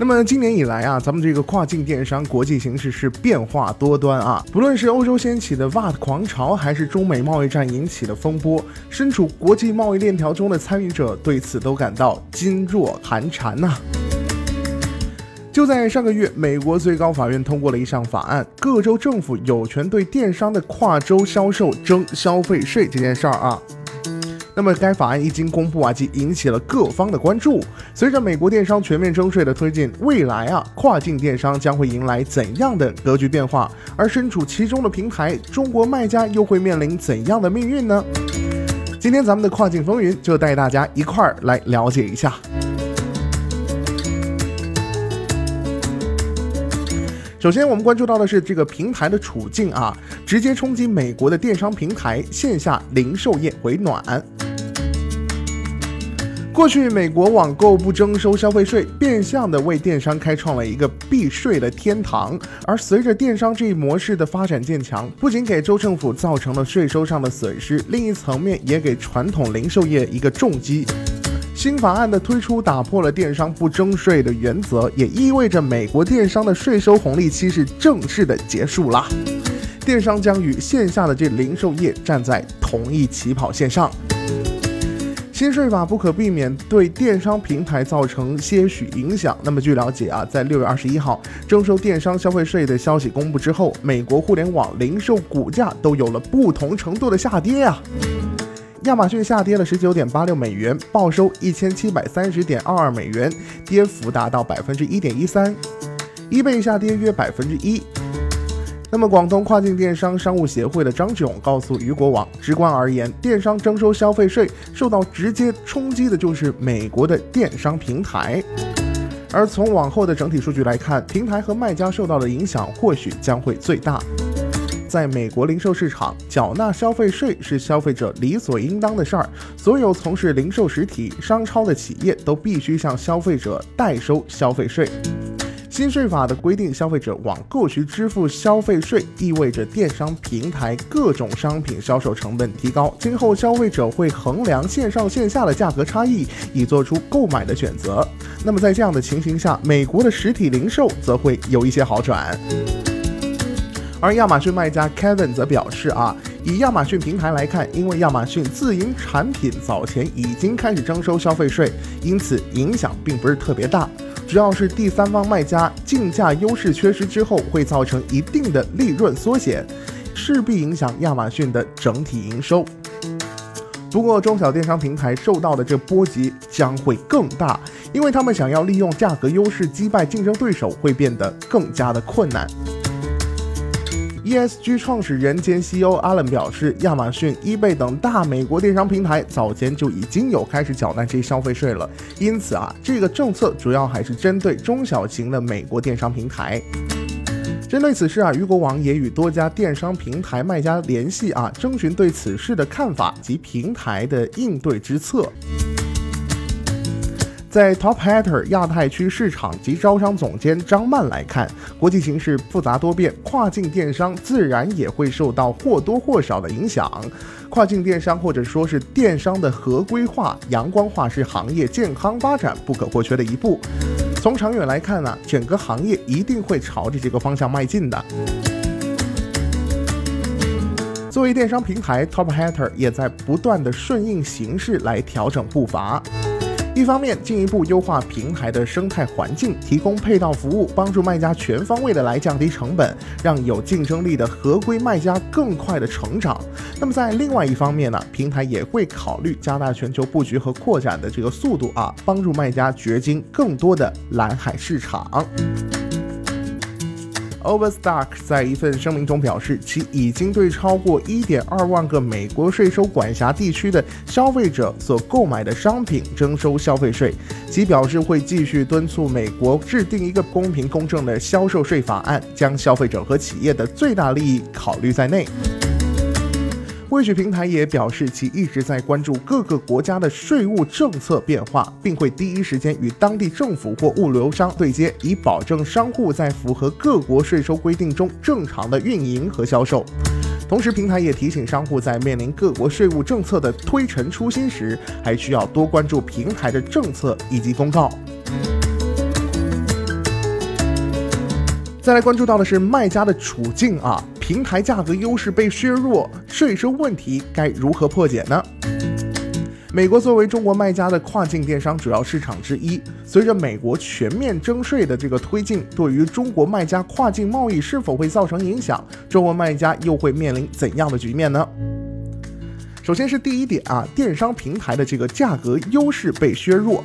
那么今年以来啊，咱们这个跨境电商国际形势是变化多端啊。不论是欧洲掀起的 VAT 狂潮，还是中美贸易战引起的风波，身处国际贸易链条中的参与者对此都感到噤若寒蝉呐。就在上个月，美国最高法院通过了一项法案，各州政府有权对电商的跨州销售征消费税这件事儿啊。那么该法案一经公布啊，即引起了各方的关注。随着美国电商全面征税的推进，未来啊，跨境电商将会迎来怎样的格局变化？而身处其中的平台中国卖家又会面临怎样的命运呢？今天咱们的跨境风云就带大家一块儿来了解一下。首先，我们关注到的是这个平台的处境啊，直接冲击美国的电商平台线下零售业回暖。过去，美国网购不征收消费税，变相的为电商开创了一个避税的天堂。而随着电商这一模式的发展渐强，不仅给州政府造成了税收上的损失，另一层面也给传统零售业一个重击。新法案的推出打破了电商不征税的原则，也意味着美国电商的税收红利期是正式的结束啦。电商将与线下的这零售业站在同一起跑线上。新税法不可避免对电商平台造成些许影响。那么据了解啊，在六月二十一号征收电商消费税的消息公布之后，美国互联网零售股价都有了不同程度的下跌啊。亚马逊下跌了十九点八六美元，报收一千七百三十点二二美元，跌幅达到百分之一点一三。一倍下跌约百分之一。那么，广东跨境电商商务协会的张炯告诉雨果网，直观而言，电商征收消费税受到直接冲击的就是美国的电商平台。而从往后的整体数据来看，平台和卖家受到的影响或许将会最大。在美国零售市场，缴纳消费税是消费者理所应当的事儿。所有从事零售实体商超的企业都必须向消费者代收消费税。新税法的规定，消费者网购需支付消费税，意味着电商平台各种商品销售成本提高。今后消费者会衡量线上线下的价格差异，以做出购买的选择。那么在这样的情形下，美国的实体零售则会有一些好转。而亚马逊卖家 Kevin 则表示啊，以亚马逊平台来看，因为亚马逊自营产品早前已经开始征收消费税，因此影响并不是特别大。只要是第三方卖家竞价优势缺失之后，会造成一定的利润缩减，势必影响亚马逊的整体营收。不过，中小电商平台受到的这波及将会更大，因为他们想要利用价格优势击败竞争对手，会变得更加的困难。ESG 创始人兼 CEO 阿伦表示，亚马逊、eBay 等大美国电商平台早前就已经有开始缴纳这消费税了，因此啊，这个政策主要还是针对中小型的美国电商平台。针对此事啊，雨果网也与多家电商平台卖家联系啊，征询对此事的看法及平台的应对之策。在 Top Hatter 亚太区市场及招商总监张曼来看，国际形势复杂多变，跨境电商自然也会受到或多或少的影响。跨境电商或者说是电商的合规化、阳光化是行业健康发展不可或缺的一步。从长远来看呢，整个行业一定会朝着这个方向迈进的。作为电商平台，Top Hatter 也在不断的顺应形势来调整步伐。一方面，进一步优化平台的生态环境，提供配套服务，帮助卖家全方位的来降低成本，让有竞争力的合规卖家更快的成长。那么在另外一方面呢，平台也会考虑加大全球布局和扩展的这个速度啊，帮助卖家掘金更多的蓝海市场。Overstock 在一份声明中表示，其已经对超过1.2万个美国税收管辖地区的消费者所购买的商品征收消费税。其表示会继续敦促美国制定一个公平公正的销售税法案，将消费者和企业的最大利益考虑在内。汇许平台也表示，其一直在关注各个国家的税务政策变化，并会第一时间与当地政府或物流商对接，以保证商户在符合各国税收规定中正常的运营和销售。同时，平台也提醒商户，在面临各国税务政策的推陈出新时，还需要多关注平台的政策以及公告。再来关注到的是卖家的处境啊，平台价格优势被削弱，税收问题该如何破解呢？美国作为中国卖家的跨境电商主要市场之一，随着美国全面征税的这个推进，对于中国卖家跨境贸易是否会造成影响？中国卖家又会面临怎样的局面呢？首先是第一点啊，电商平台的这个价格优势被削弱。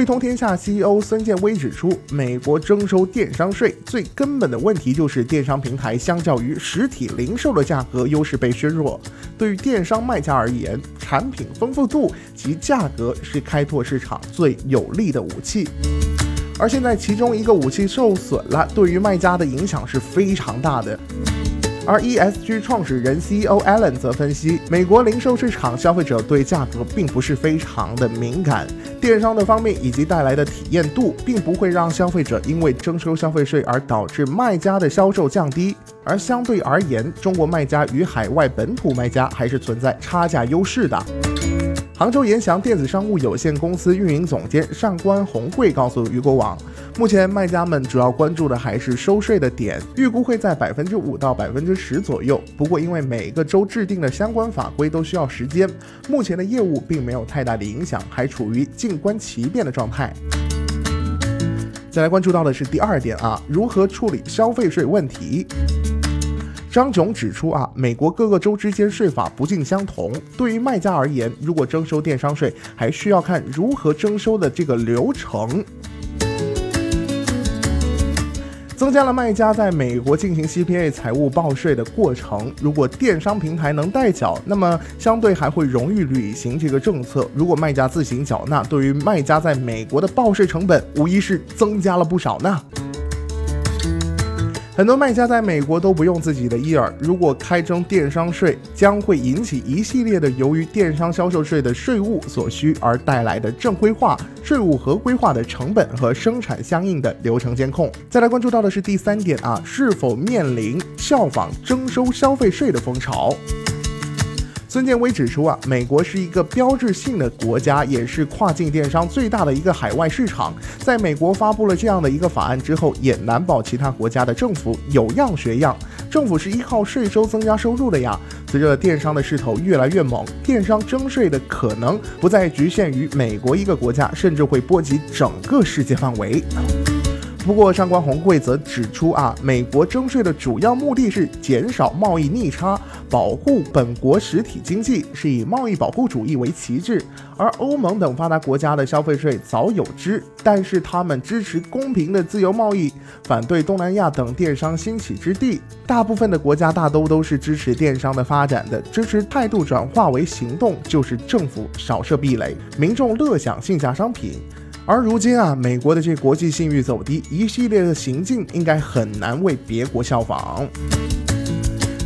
汇通天下 CEO 孙建威指出，美国征收电商税最根本的问题就是电商平台相较于实体零售的价格优势被削弱。对于电商卖家而言，产品丰富度及价格是开拓市场最有力的武器。而现在其中一个武器受损了，对于卖家的影响是非常大的。而 ESG 创始人 CEO Allen 则分析，美国零售市场消费者对价格并不是非常的敏感，电商的方面以及带来的体验度，并不会让消费者因为征收消费税而导致卖家的销售降低。而相对而言，中国卖家与海外本土卖家还是存在差价优势的。杭州延祥电子商务有限公司运营总监上官红贵告诉雨果网，目前卖家们主要关注的还是收税的点，预估会在百分之五到百分之十左右。不过，因为每个州制定的相关法规都需要时间，目前的业务并没有太大的影响，还处于静观其变的状态。再来关注到的是第二点啊，如何处理消费税问题？张炯指出啊，美国各个州之间税法不尽相同。对于卖家而言，如果征收电商税，还需要看如何征收的这个流程，增加了卖家在美国进行 CPA 财务报税的过程。如果电商平台能代缴，那么相对还会容易履行这个政策。如果卖家自行缴纳，对于卖家在美国的报税成本，无疑是增加了不少呢。很多卖家在美国都不用自己的 ear，，如果开征电商税，将会引起一系列的由于电商销售税的税务所需而带来的正规化、税务合规化的成本和生产相应的流程监控。再来关注到的是第三点啊，是否面临效仿征收消费税的风潮？孙建威指出啊，美国是一个标志性的国家，也是跨境电商最大的一个海外市场。在美国发布了这样的一个法案之后，也难保其他国家的政府有样学样。政府是依靠税收增加收入的呀。随着电商的势头越来越猛，电商征税的可能不再局限于美国一个国家，甚至会波及整个世界范围。不过，上官红贵则指出啊，美国征税的主要目的是减少贸易逆差，保护本国实体经济，是以贸易保护主义为旗帜。而欧盟等发达国家的消费税早有之，但是他们支持公平的自由贸易，反对东南亚等电商兴起之地。大部分的国家大都都是支持电商的发展的，支持态度转化为行动，就是政府少设壁垒，民众乐享性价商品。而如今啊，美国的这国际信誉走低，一系列的行径应该很难为别国效仿。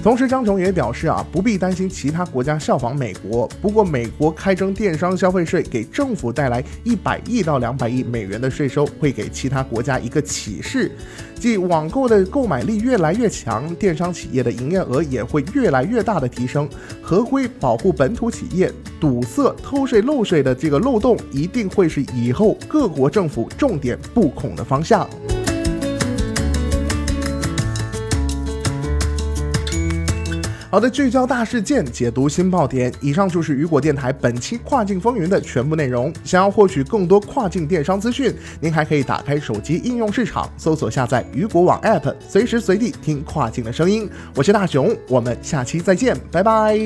同时，张琼也表示啊，不必担心其他国家效仿美国。不过，美国开征电商消费税，给政府带来一百亿到两百亿美元的税收，会给其他国家一个启示，即网购的购买力越来越强，电商企业的营业额也会越来越大的提升。合规保护本土企业，堵塞偷税漏税的这个漏洞，一定会是以后各国政府重点布控的方向。好的，聚焦大事件，解读新爆点。以上就是雨果电台本期跨境风云的全部内容。想要获取更多跨境电商资讯，您还可以打开手机应用市场，搜索下载雨果网 App，随时随地听跨境的声音。我是大熊，我们下期再见，拜拜。